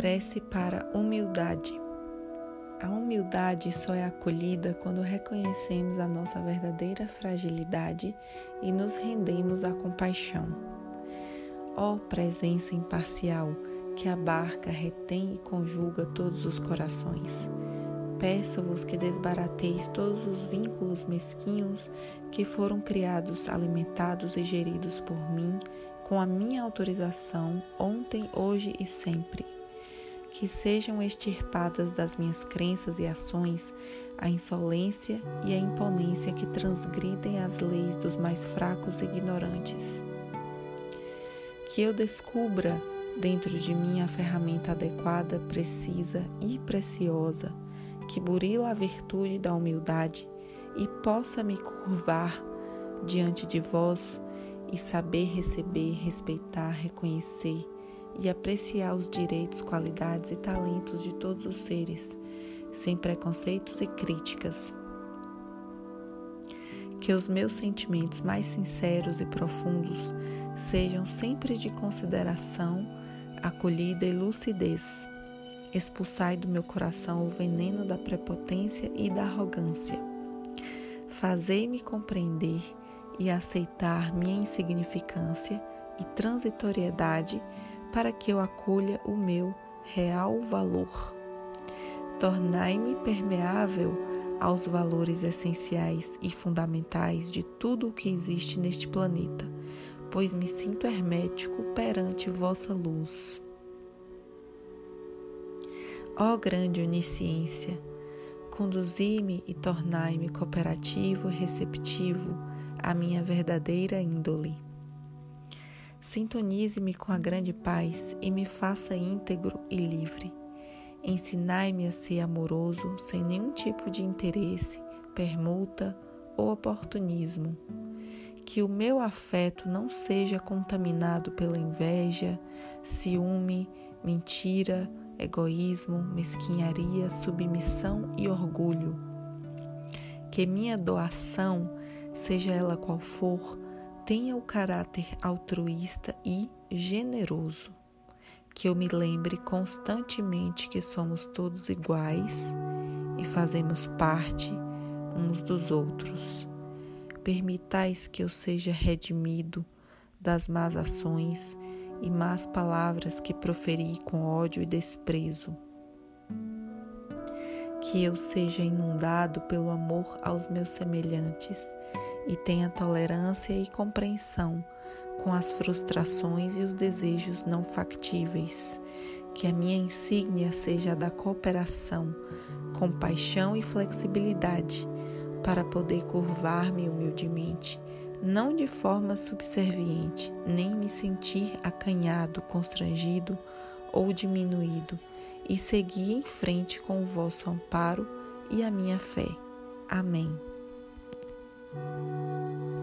Prece para humildade. A humildade só é acolhida quando reconhecemos a nossa verdadeira fragilidade e nos rendemos à compaixão. Ó presença imparcial que abarca, retém e conjuga todos os corações. Peço-vos que desbarateis todos os vínculos mesquinhos que foram criados, alimentados e geridos por mim, com a minha autorização, ontem, hoje e sempre que sejam extirpadas das minhas crenças e ações a insolência e a imponência que transgridem as leis dos mais fracos e ignorantes. Que eu descubra dentro de mim a ferramenta adequada, precisa e preciosa, que burila a virtude da humildade e possa me curvar diante de vós e saber receber, respeitar, reconhecer e apreciar os direitos, qualidades e talentos de todos os seres, sem preconceitos e críticas. Que os meus sentimentos mais sinceros e profundos sejam sempre de consideração, acolhida e lucidez. Expulsai do meu coração o veneno da prepotência e da arrogância. Fazei-me compreender e aceitar minha insignificância e transitoriedade para que eu acolha o meu real valor. Tornai-me permeável aos valores essenciais e fundamentais de tudo o que existe neste planeta, pois me sinto hermético perante vossa luz. Ó grande onisciência, conduzi-me e tornai-me cooperativo e receptivo à minha verdadeira índole. Sintonize-me com a grande paz e me faça íntegro e livre. Ensinai-me a ser amoroso sem nenhum tipo de interesse, permuta ou oportunismo. Que o meu afeto não seja contaminado pela inveja, ciúme, mentira, egoísmo, mesquinharia, submissão e orgulho. Que minha doação, seja ela qual for, tenha o caráter altruísta e generoso, que eu me lembre constantemente que somos todos iguais e fazemos parte uns dos outros. Permitais que eu seja redimido das más ações e más palavras que proferi com ódio e desprezo. Que eu seja inundado pelo amor aos meus semelhantes e tenha tolerância e compreensão com as frustrações e os desejos não factíveis. Que a minha insígnia seja a da cooperação, compaixão e flexibilidade, para poder curvar-me humildemente, não de forma subserviente, nem me sentir acanhado, constrangido ou diminuído, e seguir em frente com o vosso amparo e a minha fé. Amém. Música